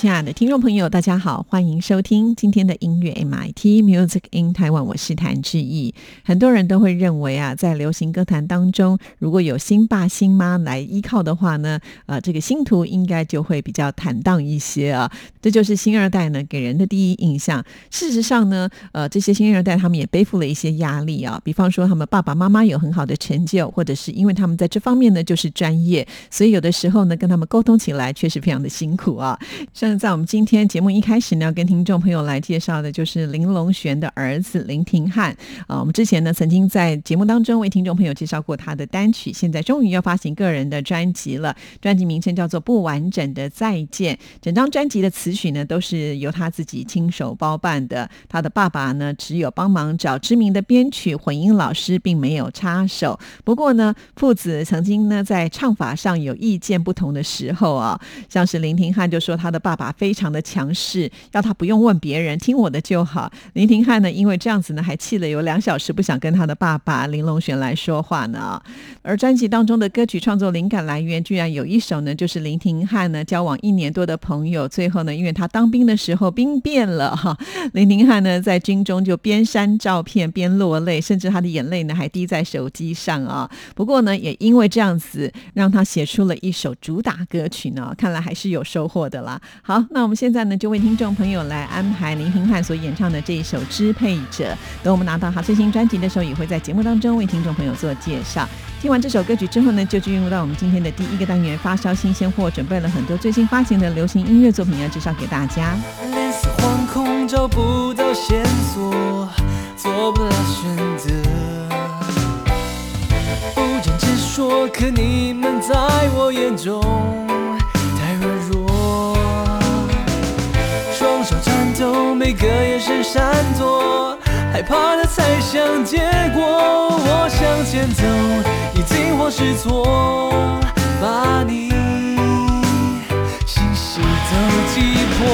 亲爱的听众朋友，大家好，欢迎收听今天的音乐 MIT Music in Taiwan，我是谭志毅。很多人都会认为啊，在流行歌坛当中，如果有新爸新妈来依靠的话呢，呃，这个星途应该就会比较坦荡一些啊。这就是新二代呢给人的第一印象。事实上呢，呃，这些新二代他们也背负了一些压力啊，比方说他们爸爸妈妈有很好的成就，或者是因为他们在这方面呢就是专业，所以有的时候呢跟他们沟通起来确实非常的辛苦啊。像在我们今天节目一开始呢，跟听众朋友来介绍的就是林隆璇的儿子林廷汉啊。我们之前呢曾经在节目当中为听众朋友介绍过他的单曲，现在终于要发行个人的专辑了。专辑名称叫做《不完整的再见》，整张专辑的词曲呢都是由他自己亲手包办的。他的爸爸呢只有帮忙找知名的编曲混音老师，并没有插手。不过呢，父子曾经呢在唱法上有意见不同的时候啊，像是林廷汉就说他的爸。爸非常的强势，要他不用问别人，听我的就好。林廷汉呢，因为这样子呢，还气了有两小时，不想跟他的爸爸林龙璇来说话呢。而专辑当中的歌曲创作灵感来源，居然有一首呢，就是林廷汉呢交往一年多的朋友，最后呢，因为他当兵的时候兵变了哈，林廷汉呢在军中就边删照片边落泪，甚至他的眼泪呢还滴在手机上啊。不过呢，也因为这样子，让他写出了一首主打歌曲呢，看来还是有收获的啦。好，那我们现在呢，就为听众朋友来安排林廷汉所演唱的这一首《支配者》。等我们拿到他最新专辑的时候，也会在节目当中为听众朋友做介绍。听完这首歌曲之后呢，就进入到我们今天的第一个单元——发烧新鲜货，准备了很多最新发行的流行音乐作品要介绍给大家。惶恐找不到线索，做不了选择，不敢直说，可你们在我眼中。一个眼神闪躲，害怕的猜想结果。我向前走，已惊慌失措，把你心事都击破。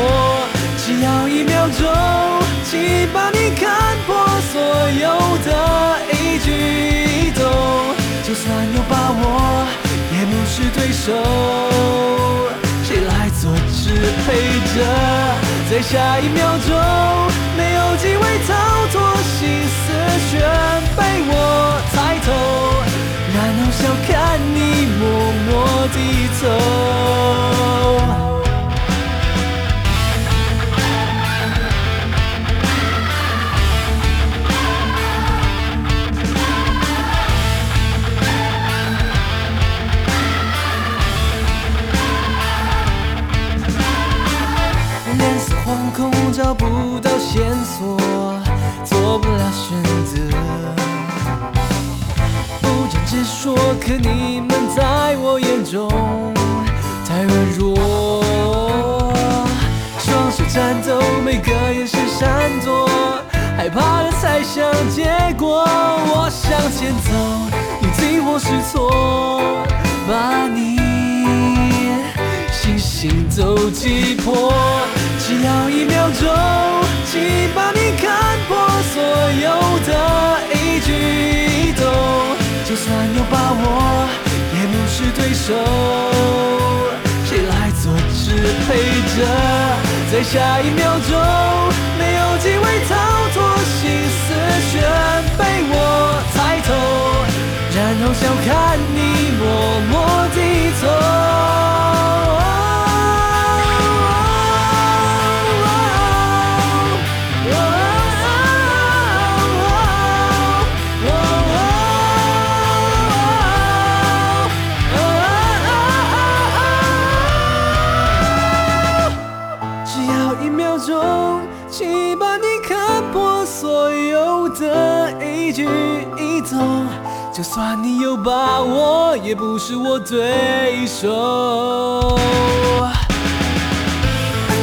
只要一秒钟，即把你看破所有的一举一动。就算有把握，也不是对手。谁来做支配者？在下一秒钟，没有机会逃脱，心思全被我猜透，然后笑看你默默低头。找不到线索，做不了选择，不想直说，可你们在我眼中太软弱。双手颤抖，每个眼神闪躲，害怕的猜想结果。我向前走，你惊慌失措，把你心心都击破。就算有把握，也不是对手。谁来做支配者？在下一秒钟，没有机会逃脱，心思全被我猜透，然后笑看你默默低头。就算你有把握，也不是我对手。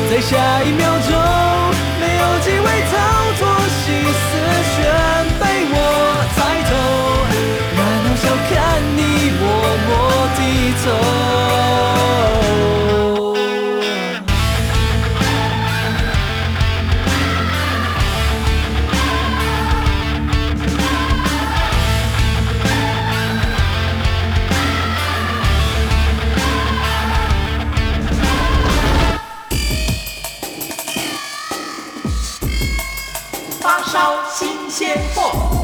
在下一秒钟，没有机会逃脱，心思全被我猜透，然后笑看你默默低头。烧新鲜货。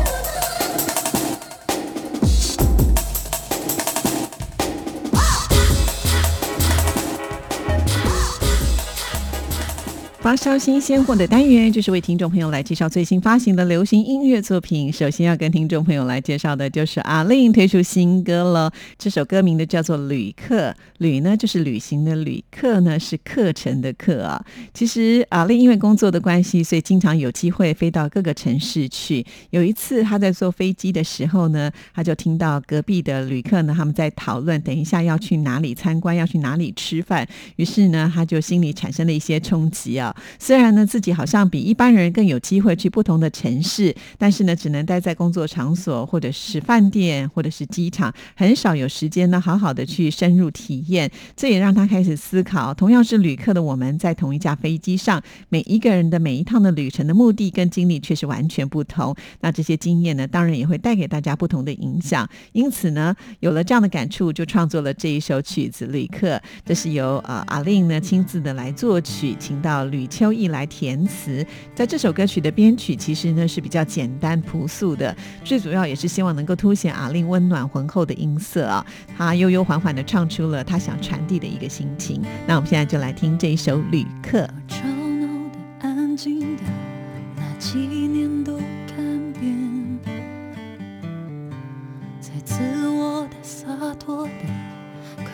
发烧新鲜货的单元，就是为听众朋友来介绍最新发行的流行音乐作品。首先要跟听众朋友来介绍的就是阿令推出新歌了。这首歌名的叫做《旅客》，旅呢就是旅行的旅，客呢是课程的课啊。其实阿令因为工作的关系，所以经常有机会飞到各个城市去。有一次他在坐飞机的时候呢，他就听到隔壁的旅客呢他们在讨论，等一下要去哪里参观，要去哪里吃饭。于是呢，他就心里产生了一些冲击啊。虽然呢，自己好像比一般人更有机会去不同的城市，但是呢，只能待在工作场所，或者是饭店，或者是机场，很少有时间呢，好好的去深入体验。这也让他开始思考：同样是旅客的我们，在同一架飞机上，每一个人的每一趟的旅程的目的跟经历却是完全不同。那这些经验呢，当然也会带给大家不同的影响。因此呢，有了这样的感触，就创作了这一首曲子《旅客》。这是由呃阿令呢亲自的来作曲，请到吕。秋意来填词，在这首歌曲的编曲其实呢是比较简单朴素的，最主要也是希望能够凸显阿令温暖浑厚的音色啊，他悠悠缓缓的唱出了他想传递的一个心情。那我们现在就来听这一首《旅客》。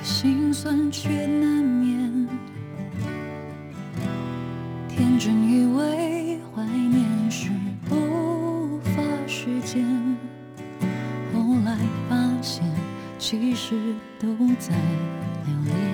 心酸却事都在流泪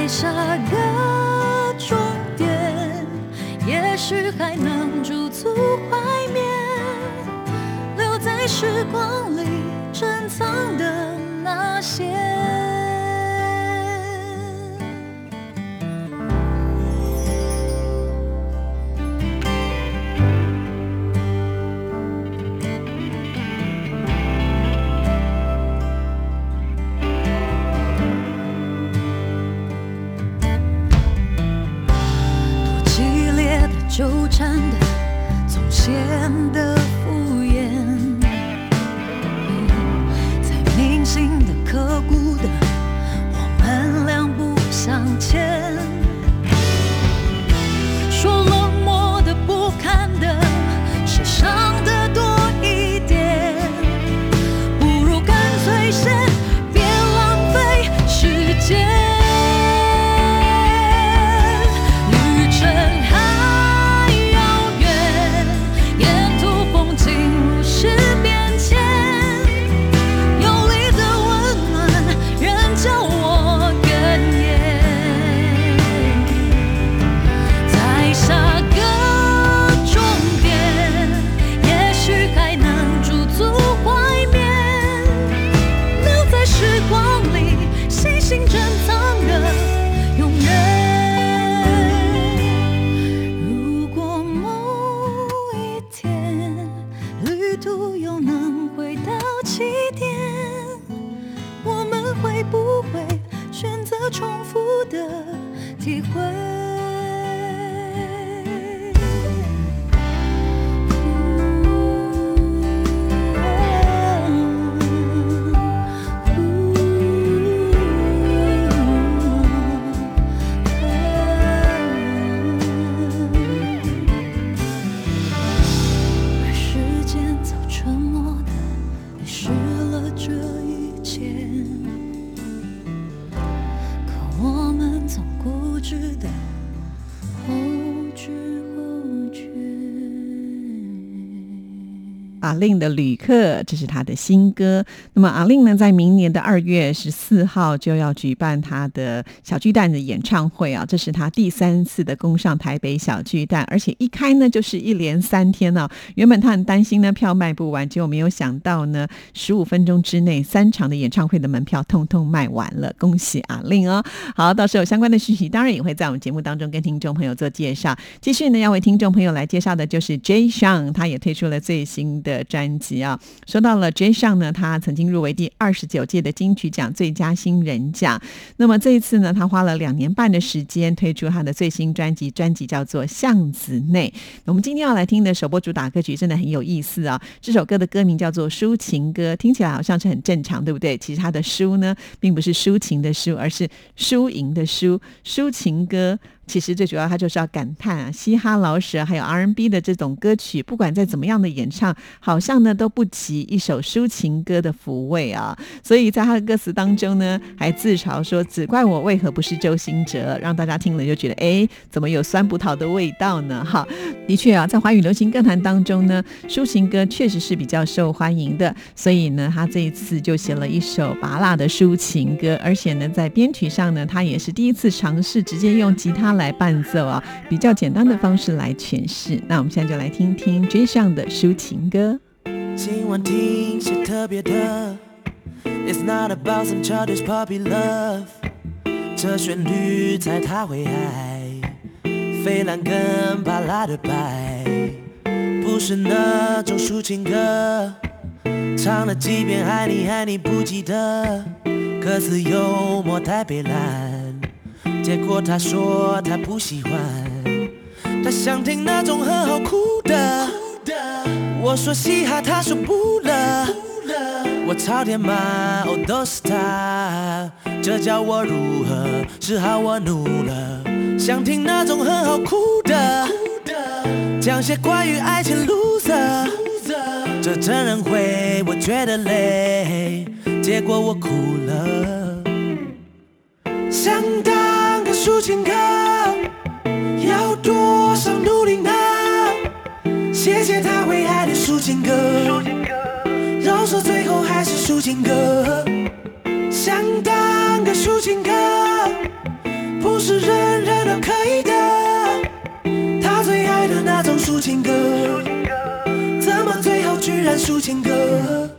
在下个前的阿令的旅客，这是他的新歌。那么阿令呢，在明年的二月十四号就要举办他的小巨蛋的演唱会啊，这是他第三次的攻上台北小巨蛋，而且一开呢就是一连三天呢、原本他很担心呢票卖不完，结果没有想到呢，十五分钟之内三场的演唱会的门票通通卖完了，恭喜阿令哦！好，到时候有相关的讯息，当然也会在我们节目当中跟听众朋友做介绍。继续呢，要为听众朋友来介绍的就是 J. Sean，他也推出了最新的专辑啊。说到了 J. Sean 呢，他曾经入围第二十九届的金曲奖最佳新人奖。那么这一次呢，他花了两年半的时间推出他的最新专辑，专辑叫做《巷子内》。我们今天要来听的首播主打歌曲真的很有意思啊！这首歌的歌名叫做《抒情歌》，听起来好像是很正常，对不对？其实它的“抒”呢，并不是抒情的“抒”，而是输赢的“输”。抒情歌其实最主要，他就是要感叹啊，嘻哈、老舍还有 R&B 的这种歌曲，不管在怎么样的演唱，好像呢都不及一首抒情歌的抚慰啊。所以在他的歌词当中呢，还自嘲说：“只怪我为何不是周星哲。”让大家听了就觉得，哎，怎么有酸葡萄的味道呢？哈，的确啊，在华语流行歌坛当中呢，抒情歌确实是比较受欢迎的。所以呢，他这一次就写了一首拔辣的抒情歌，而且呢，在编曲上呢，他也是第一次尝试直接用吉他来伴奏啊，比较简单的方式来诠释。那我们现在就来听听 J 上的抒情歌。今晚听些特别的，It's not about some childish puppy love，这旋律猜他会爱，飞兰跟巴拉的白，不是那种抒情歌，唱了几遍爱你爱你不记得，歌词幽默太北蓝，结果他说他不喜欢，他想听那种很好哭的。我说嘻哈，他说不了。我朝天骂，哦都是他，这叫我如何是好？我怒了，想听那种很好哭的，讲些关于爱情 loser，这真人会，我觉得累，结果我哭了。想当抒情歌，要多少努力呢？谢谢他会爱的抒情歌，饶舌最后还是抒情歌。想当个抒情歌，不是人人都可以的。他最爱的那种抒情歌，怎么最后居然抒情歌？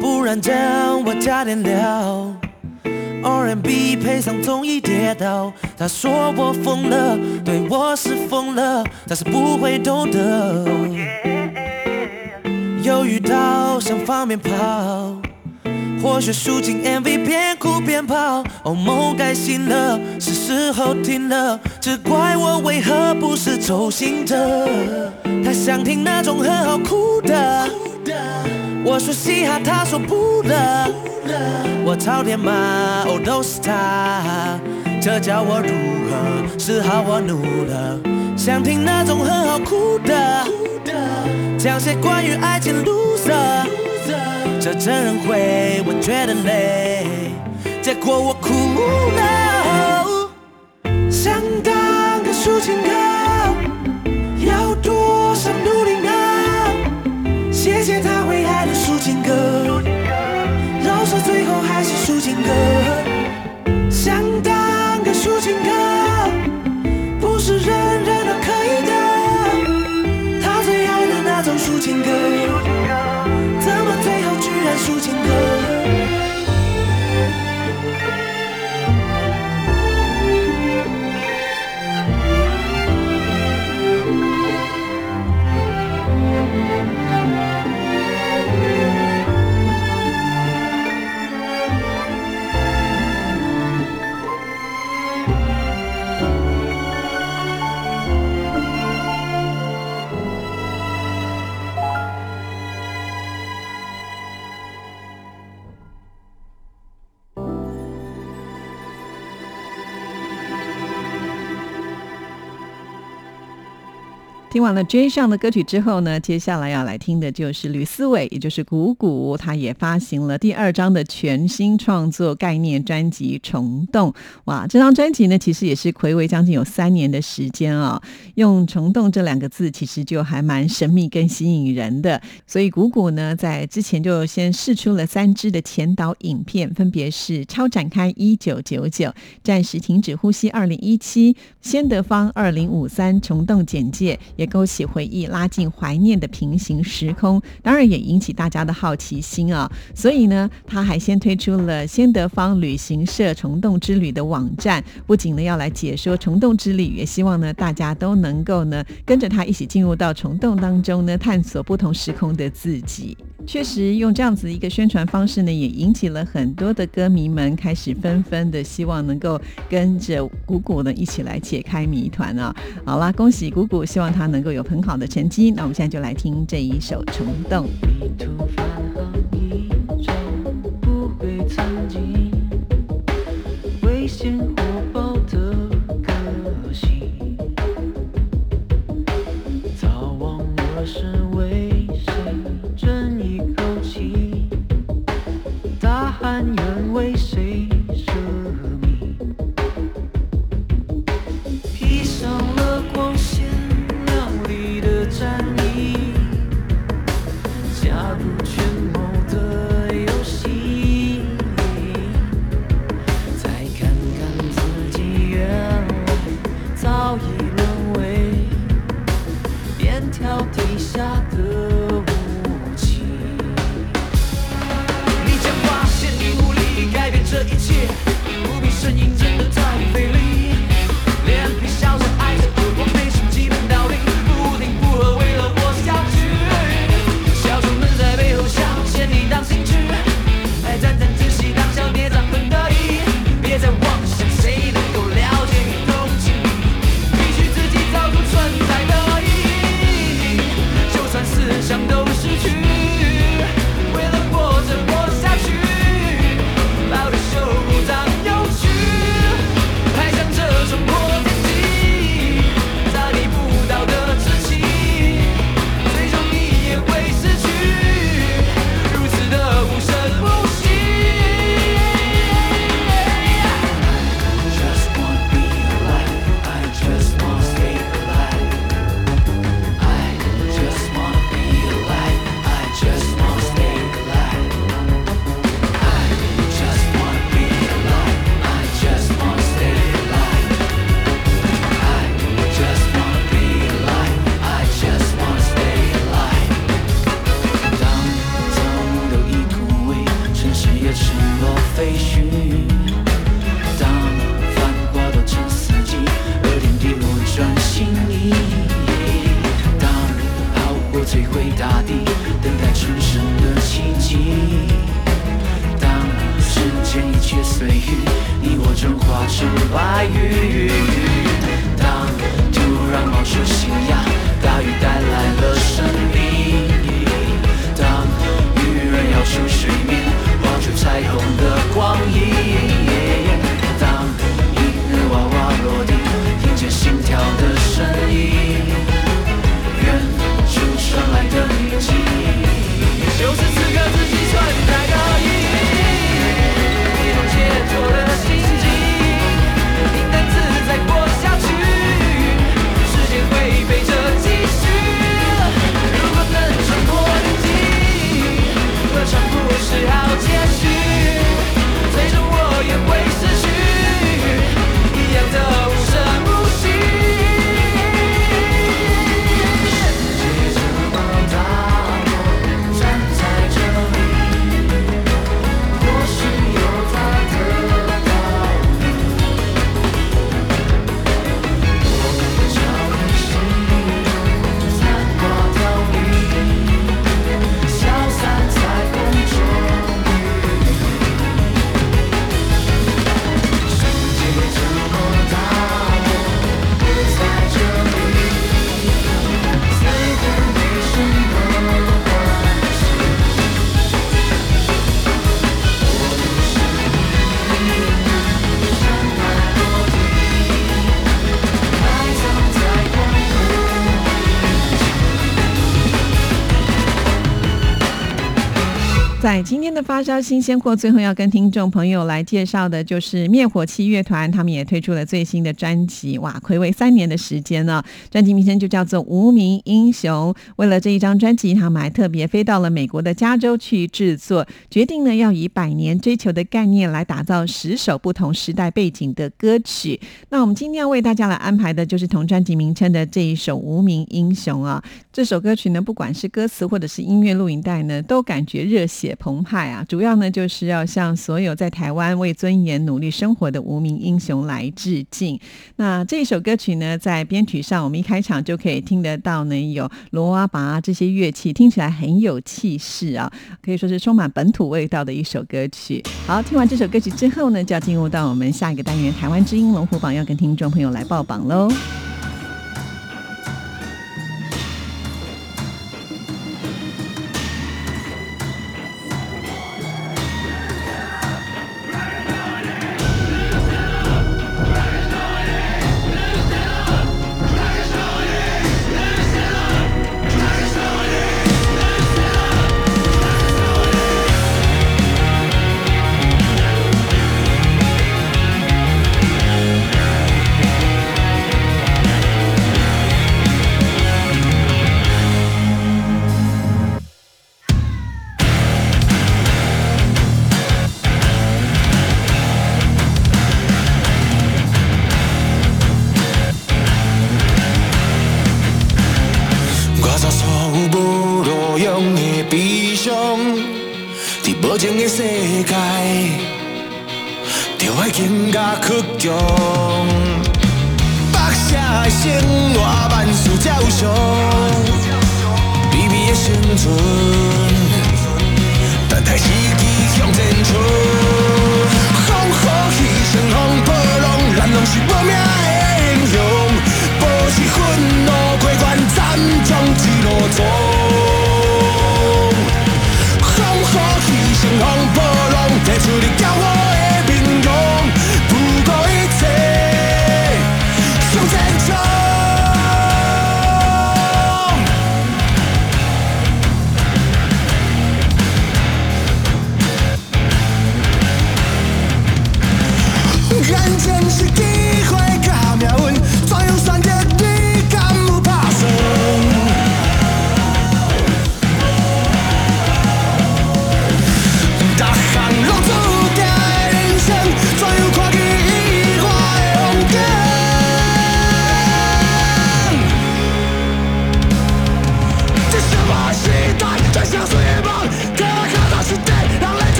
不然这样我加点料。R&B 配上综艺跌倒，他说我疯了，对我是疯了，但是不会懂得。又遇到想放鞭炮，或许抒情 MV 边哭边跑。哦，梦该醒了，是时候停了，只怪我为何不是周兴哲。他想听那种很好哭的，我说嘻哈，他说不了。我朝天骂，哦都是他，这叫我如何是好？我怒了，想听那种很好哭的，讲些关于爱情 loser，这真人会，我觉得累，结果我哭了。想当个抒情歌，听完了 J 上的歌曲之后呢，接下来要来听的就是吕思伟，也就是谷谷，他也发行了第二张的全新创作概念专辑《虫洞》。哇，这张专辑呢，其实也是暌违将近有三年的时间啊。用“虫洞”这两个字，其实就还蛮神秘跟吸引人的。所以谷谷呢，在之前就先试出了三支的前导影片，分别是《超展开一九九九》、《暂时停止呼吸二零一七》、《先得方二零五三》、《虫洞简介》。也勾起回忆，拉近怀念的平行时空，当然也引起大家的好奇心啊！所以呢，他还先推出了先德方旅行社虫洞之旅的网站，不仅呢要来解说虫洞之旅，也希望呢大家都能够呢跟着他一起进入到虫洞当中呢，探索不同时空的自己。确实，用这样子一个宣传方式呢，也引起了很多的歌迷们开始纷纷的希望能够跟着谷谷呢一起来解开谜团啊！好啦，恭喜谷谷，希望他能够有很好的成绩。那我们现在就来听这一首《虫洞》。发烧新鲜货，最后要跟听众朋友来介绍的就是灭火器乐团，他们也推出了最新的专辑。哇，暌违三年的时间呢，专辑名称就叫做《无名英雄》。为了这一张专辑，他们还特别飞到了美国的加州去制作，决定呢要以百年追求的概念来打造十首不同时代背景的歌曲。那我们今天要为大家来安排的就是同专辑名称的这一首《无名英雄》啊。这首歌曲呢，不管是歌词或者是音乐录影带呢，都感觉热血。澎湃主要呢就是要向所有在台湾为尊严努力生活的无名英雄来致敬。那这首歌曲呢，在编曲上，我们一开场就可以听得到呢，有锣啊、拔这些乐器，听起来很有气势啊，可以说是充满本土味道的一首歌曲。好，听完这首歌曲之后呢，就要进入到我们下一个单元——台湾之音龙虎榜，要跟听众朋友来报榜喽。北社的生活，万事照常。卑微的生存，等待时机向前冲。风雨起时，风波浪，咱拢是无名的英雄。不怕是愤怒过关，斩将一路冲。风雨起时，风波浪，提出你骄傲。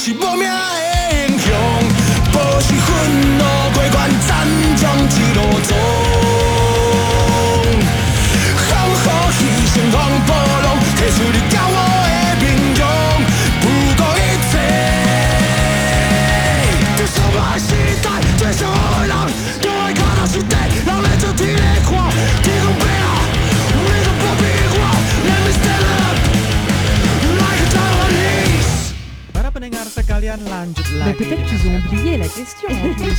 suis bon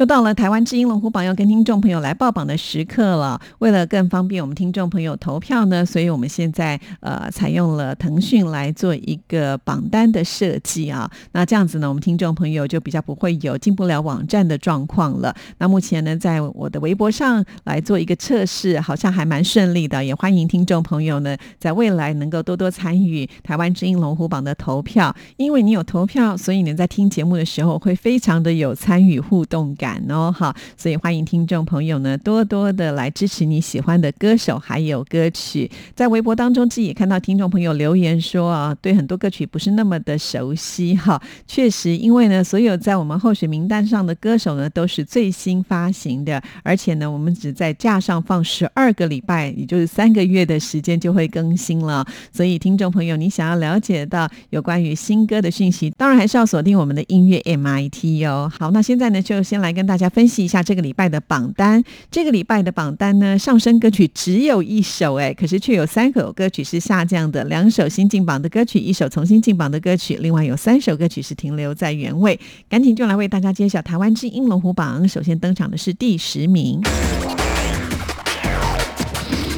又到了台湾之音龙虎榜要跟听众朋友来报榜的时刻了。为了更方便我们听众朋友投票呢，所以我们现在呃采用了腾讯来做一个榜单的设计啊。那这样子呢，我们听众朋友就比较不会有进不了网站的状况了。那目前呢，在我的微博上来做一个测试，好像还蛮顺利的。也欢迎听众朋友呢，在未来能够多多参与台湾之音龙虎榜的投票，因为你有投票，所以你在听节目的时候会非常的有参与互动感。哦，好，所以欢迎听众朋友呢多多的来支持你喜欢的歌手还有歌曲。在微博当中，自己也看到听众朋友留言说啊，对很多歌曲不是那么的熟悉哈。确实，因为呢，所有在我们候选名单上的歌手呢都是最新发行的，而且呢，我们只在架上放十二个礼拜，也就是三个月的时间就会更新了。所以，听众朋友，你想要了解到有关于新歌的讯息，当然还是要锁定我们的音乐 MIT 哦。好，那现在呢，就先来。跟大家分析一下这个礼拜的榜单。这个礼拜的榜单呢，上升歌曲只有一首，哎，可是却有三首歌曲是下降的，两首新进榜的歌曲，一首重新进榜的歌曲，另外有三首歌曲是停留在原位。赶紧就来为大家揭晓台湾之音龙虎榜。首先登场的是第十名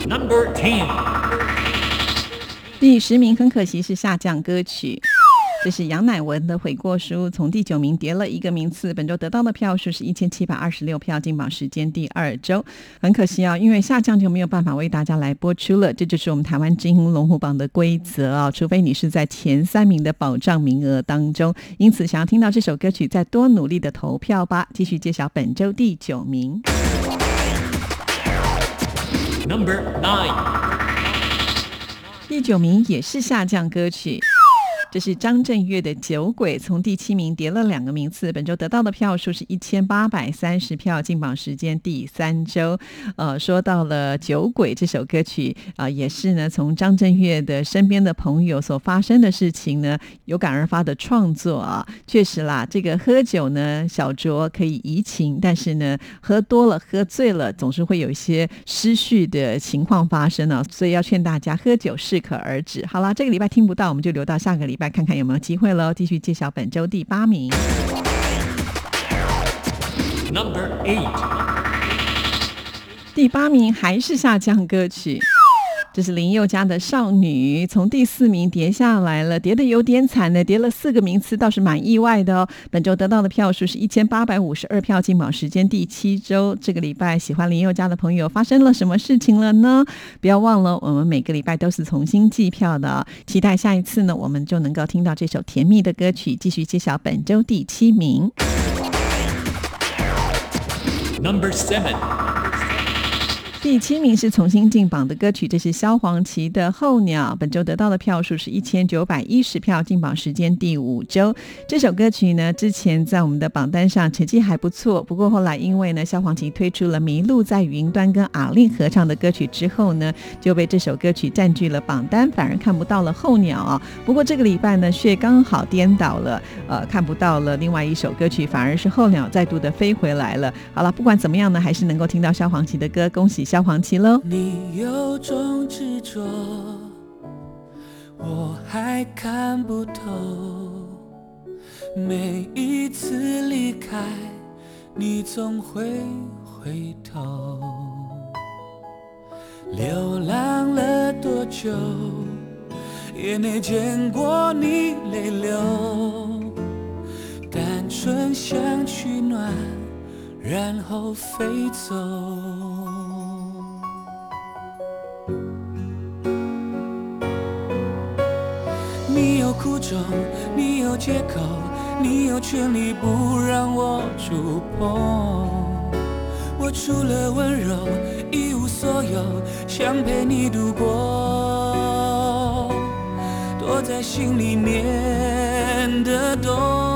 ，Number Ten，第十名很可惜是下降歌曲。这是杨乃文的《悔过书》，从第九名跌了一个名次。本周得到的票数是一千七百二十六票，进榜时间第二周。很可惜啊，因为下降就没有办法为大家来播出了。这就是我们台湾之音龙虎榜的规则啊，除非你是在前三名的保障名额当中。因此，想要听到这首歌曲，再多努力的投票吧。继续揭晓本周第九名，Number Nine，第九名也是下降歌曲。这是张震岳的《酒鬼》，从第七名跌了两个名次。本周得到的票数是一千八百三十票，进榜时间第三周。呃，说到了《酒鬼》这首歌曲啊，也是呢从张震岳的身边的朋友所发生的事情呢，有感而发的创作啊。确实啦，这个喝酒呢，小酌可以怡情，但是呢，喝多了、喝醉了，总是会有一些失序的情况发生啊。所以要劝大家，喝酒适可而止。好了，这个礼拜听不到，我们就留到下个礼拜。来看看有没有机会喽！继续介绍本周第八名，Number Eight，第八名还是下降歌曲。这是林宥嘉的少女，从第四名跌下来了，跌的有点惨呢，跌了四个名次，倒是蛮意外的哦。本周得到的票数是一千八百五十二票，进榜时间第七周。这个礼拜喜欢林宥嘉的朋友发生了什么事情了呢？不要忘了，我们每个礼拜都是重新计票的，期待下一次呢，我们就能够听到这首甜蜜的歌曲。继续揭晓本周第七名，Number Seven。第七名是重新进榜的歌曲，这是萧煌奇的《候鸟》。本周得到的票数是一千九百一十票，进榜时间第五周。这首歌曲呢，之前在我们的榜单上成绩还不错，不过后来因为呢，萧煌奇推出了《迷路在云端》跟阿令合唱的歌曲之后呢，就被这首歌曲占据了榜单，反而看不到了《候鸟》啊。不过这个礼拜呢，却刚好颠倒了，呃，看不到了另外一首歌曲，反而是《候鸟》再度的飞回来了。好了，不管怎么样呢，还是能够听到萧煌奇的歌，恭喜萧。黄旗喽！你有种执着，我还看不透。每一次离开，你总会回头。流浪了多久，也没见过你泪流。单纯想取暖，然后飞走。你有苦衷，你有借口，你有权利不让我触碰。我除了温柔一无所有，想陪你度过，躲在心里面的洞。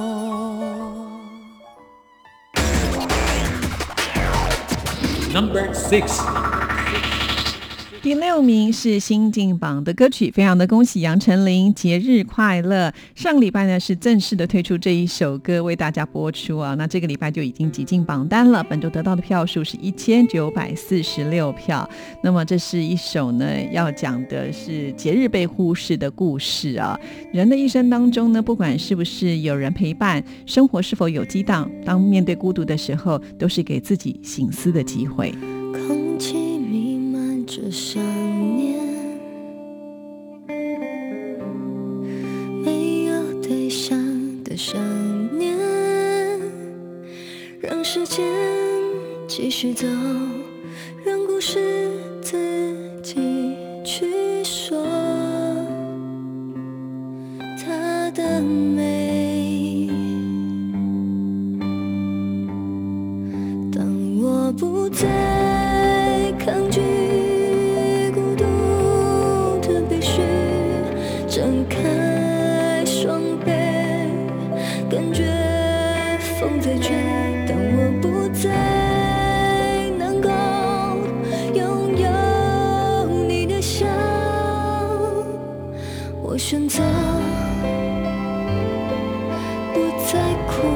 number 6第六名是新进榜的歌曲，非常的恭喜杨丞琳节日快乐！上礼拜呢是正式的推出这一首歌为大家播出啊，那这个礼拜就已经挤进榜单了，本周得到的票数是一千九百四十六票。那么这是一首呢要讲的是节日被忽视的故事啊，人的一生当中呢，不管是不是有人陪伴，生活是否有激荡，当面对孤独的时候，都是给自己醒思的机会。选择不再哭。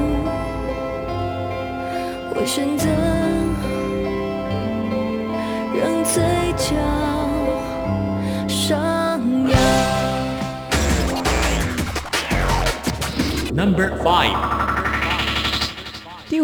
我选择让嘴角上扬。Number five，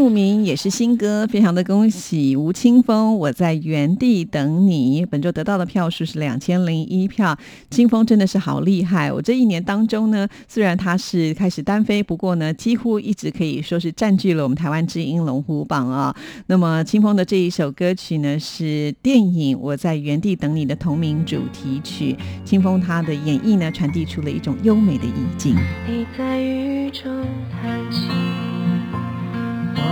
第五名也是新歌，非常的恭喜吴青峰！我在原地等你。本周得到的票数是两千零一票，清风真的是好厉害！我这一年当中呢，虽然他是开始单飞，不过呢，几乎一直可以说是占据了我们台湾之音龙虎榜啊。那么清风的这一首歌曲呢，是电影《我在原地等你》的同名主题曲。清风他的演绎呢，传递出了一种优美的意境。你在雨中弹琴，我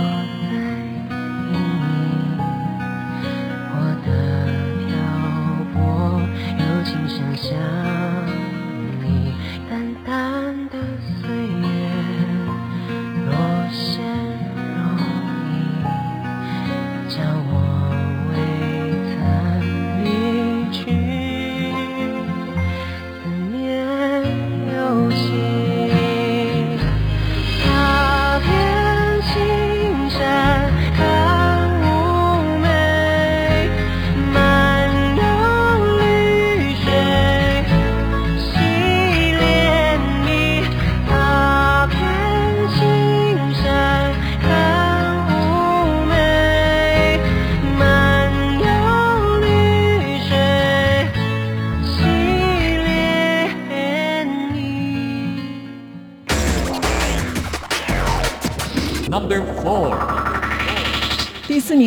在意你。我的漂泊柔情深像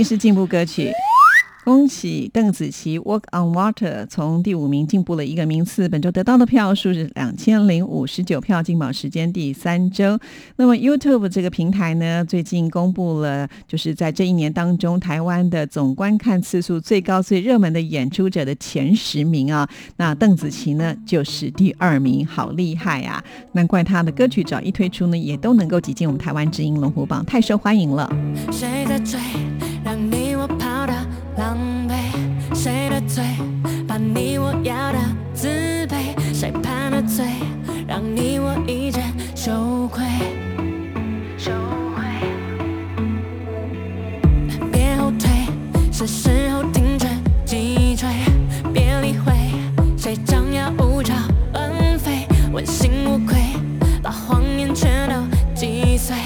是进步歌曲。恭喜邓紫棋《Walk on Water》从第五名进步了一个名次，本周得到的票数是两千零五十九票，进榜时间第三周。那么 YouTube 这个平台呢，最近公布了，就是在这一年当中，台湾的总观看次数最高、最热门的演出者的前十名啊。那邓紫棋呢，就是第二名，好厉害啊！难怪她的歌曲只要一推出呢，也都能够挤进我们台湾之音龙虎榜，太受欢迎了。谁的嘴，让你要的自卑？谁判的罪，让你我一阵羞愧？羞愧。别后退，是时候停止击坠。别理会，谁张牙舞爪恩飞？问心无愧，把谎言全都击碎。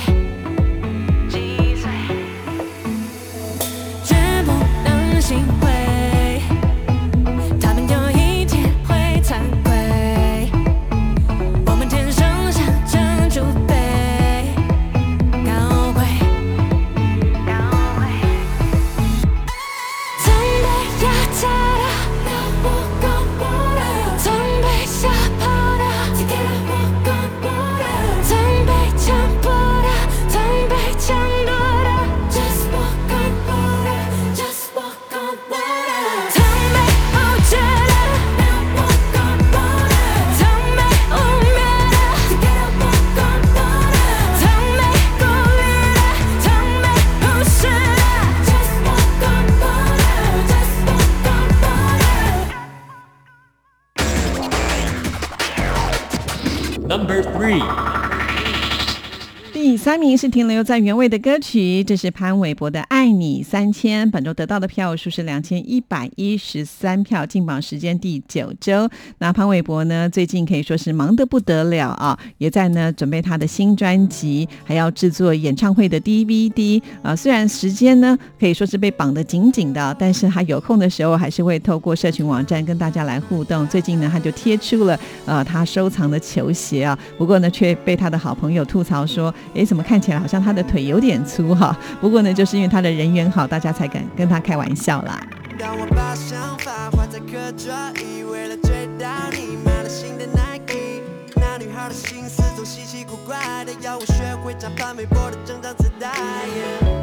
第三名是停留在原位的歌曲，这是潘玮柏的《爱你三千》，本周得到的票数是两千一百一十三票，进榜时间第九周。那潘玮柏呢，最近可以说是忙得不得了啊，也在呢准备他的新专辑，还要制作演唱会的 DVD 啊。虽然时间呢可以说是被绑得紧紧的，但是他有空的时候还是会透过社群网站跟大家来互动。最近呢，他就贴出了呃他收藏的球鞋啊，不过呢却被他的好朋友吐槽说。哎，怎么看起来好像他的腿有点粗哈？不过呢，就是因为他的人缘好，大家才敢跟他开玩笑啦。当我把想法画在课桌椅，为了追到你，买了新的 Nike。那女孩的心思总稀奇古怪的，要我学会唱潘玮柏的整张磁带。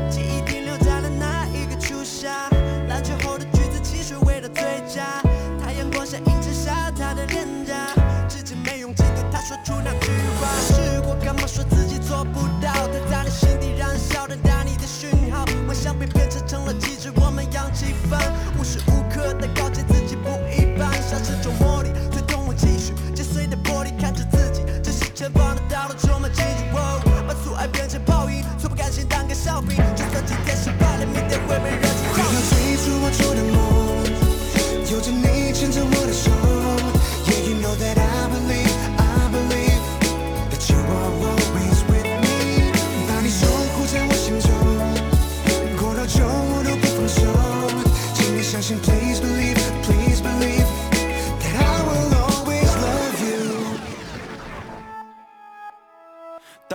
记忆停留在了那一个初夏，篮球后的橘子汽水味的最佳。太阳光下映衬下她的脸颊，至今没勇气对她说出那句话。试过干嘛说自己。做不到，它在你心底燃烧，等待你的讯号。幻想被变成成了机制，我们扬气氛，无时无刻的告诫自己不一般，像是种魔力，推动我继续击碎的玻璃，看着自己珍惜前方的道路，充满荆棘。把阻碍变成泡影，从不甘心当个笑柄，就算今天失败了，明天会被人记回到最初我做的梦，有着你牵着我的手，Yeah you know that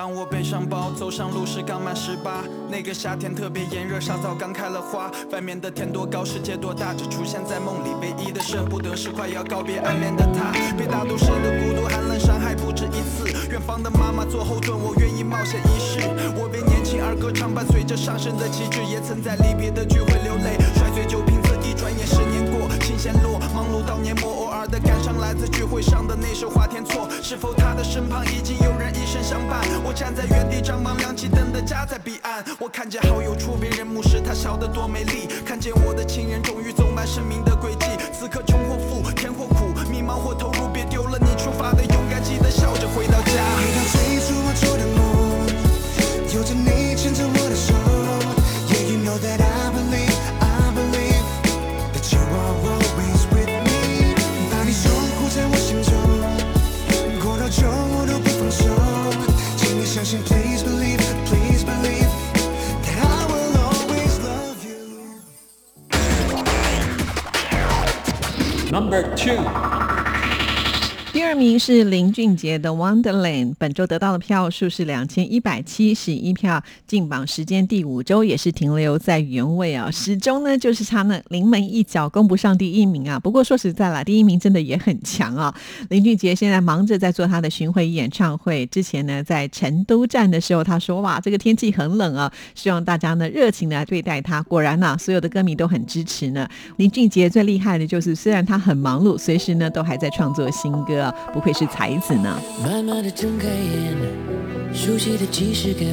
当我背上包走上路时刚满十八，那个夏天特别炎热，沙枣刚开了花。外面的天多高，世界多大，只出现在梦里。唯一的舍不得是快要告别暗恋的他。被大都市的孤独寒冷伤害不止一次。远方的妈妈做后盾，我愿意冒险一试。我为年轻而歌唱，伴随着上升的旗帜，也曾在离别的聚会流泪，摔碎酒瓶子。一转眼十年过，琴弦落，忙碌到年末，偶尔的感伤来自聚会上的那首《花田错》。是否他的身旁已经有人一生相伴？我站在原地张望，亮起灯的家在彼岸。我看见好友出别人墓时，他笑得多美丽。看见我的亲人终于走满生命的轨迹。此刻穷或富，甜或苦，迷茫或投入，别丢了你出发的勇敢，记得笑着回到家。回到最初我做的梦，有着你牵着我的手。请 please believe it, please believe that I will always love you. Number two. 第二名是林俊杰的《Wonderland》，本周得到的票数是两千一百七十一票，进榜时间第五周也是停留在原位啊，始终呢就是差那临门一脚，攻不上第一名啊。不过说实在啦，第一名真的也很强啊。林俊杰现在忙着在做他的巡回演唱会，之前呢在成都站的时候，他说哇，这个天气很冷啊，希望大家呢热情的对待他。果然呐，所有的歌迷都很支持呢。林俊杰最厉害的就是，虽然他很忙碌，随时呢都还在创作新歌。不愧是才子呢。慢慢的睁开眼，熟悉的即视感，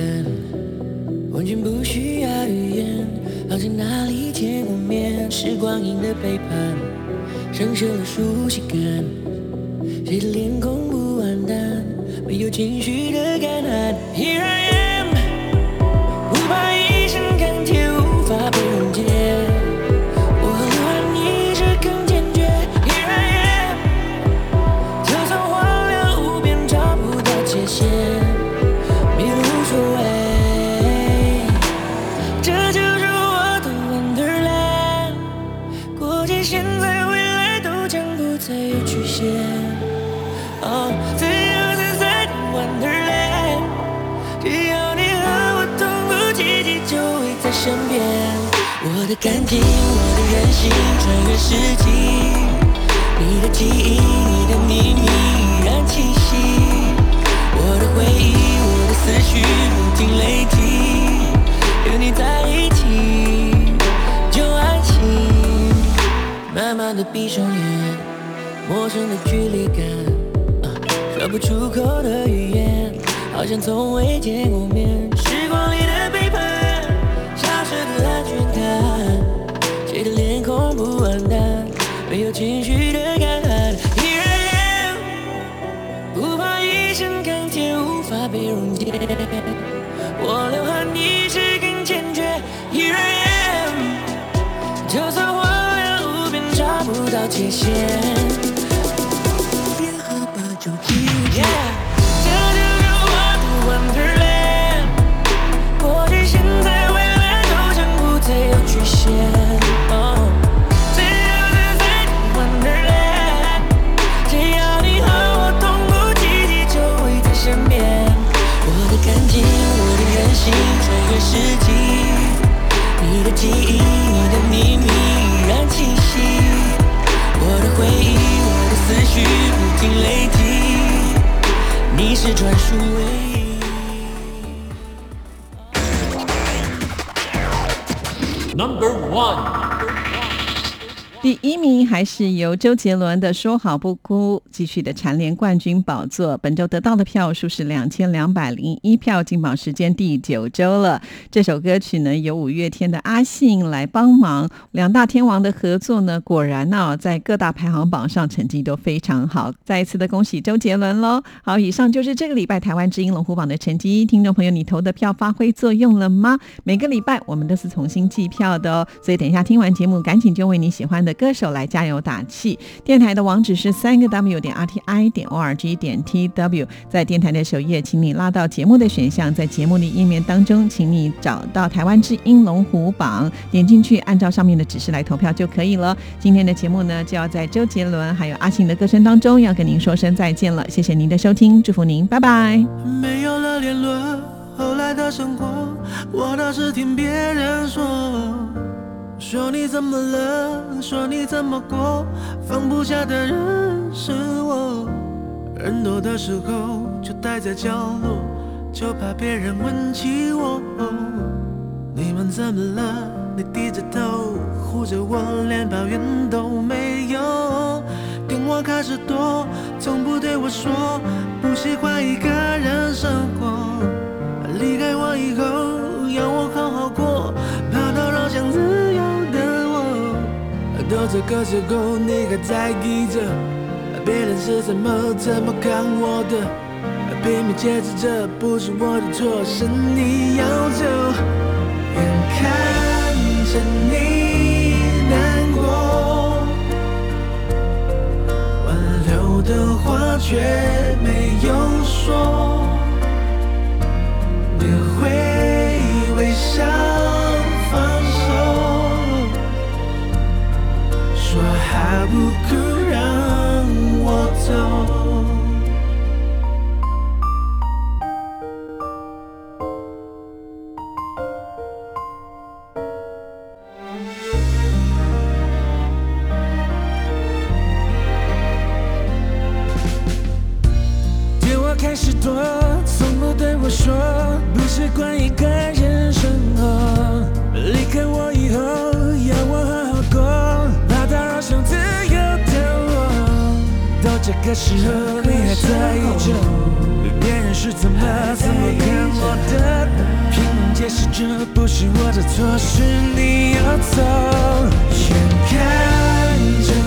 完全不需要语言，好像哪里见过面。是光阴的背叛，生锈了熟悉感，谁的脸孔不完蛋，没有情绪的干旱。Here I am，不怕一声看天无法被溶解。的感情，我的任性，穿越世纪，你的记忆，你的秘密依然清晰。我的回忆，我的思绪不停累积，有你在一起就安心。慢慢的闭上眼，陌生的距离感，说不出口的语言，好像从未见过面。不完的，没有情绪的干旱。Here I am，不怕一身钢铁无法被溶解，我流汗，意志更坚决。Here I am，就算荒凉无边，找不到界限。你的记忆，你的秘密依然清晰。我的回忆，我的思绪不停累积。你是专属唯一。Number one。第一名还是由周杰伦的《说好不哭》继续的蝉联冠军宝座。本周得到的票数是两千两百零一票，进榜时间第九周了。这首歌曲呢，由五月天的阿信来帮忙，两大天王的合作呢，果然呢，在各大排行榜上成绩都非常好。再一次的恭喜周杰伦喽！好，以上就是这个礼拜台湾之音龙虎榜的成绩。听众朋友，你投的票发挥作用了吗？每个礼拜我们都是重新计票的哦，所以等一下听完节目，赶紧就为你喜欢的。歌手来加油打气。电台的网址是三个 W 点 R T I 点 O R G 点 T W，在电台的首页，请你拉到节目的选项，在节目的页面当中，请你找到台湾之音龙虎榜，点进去，按照上面的指示来投票就可以了。今天的节目呢，就要在周杰伦还有阿信的歌声当中，要跟您说声再见了。谢谢您的收听，祝福您，拜拜。没有了联络，后来的生活，我倒是听别人说。说你怎么了？说你怎么过？放不下的人是我。人多的时候就待在角落，就怕别人问起我。你们怎么了？你低着头护着我，连抱怨都没有。电话开始多，从不对我说不喜欢一个人生活。离开我以后，要我好好过，跑到老乡自。到这个时候，你还在意着别人是怎么怎么看我的？拼命解释着不是我的错，是你要走。眼看着你难过，挽留的话却没有说，你会微笑。还不肯让我走。电话开始多，从不对我说不习惯一个人生活。离开我这个时候你还在意着别人是怎么怎么看我的？拼命解释这不是我的错，是你要走。眼看着。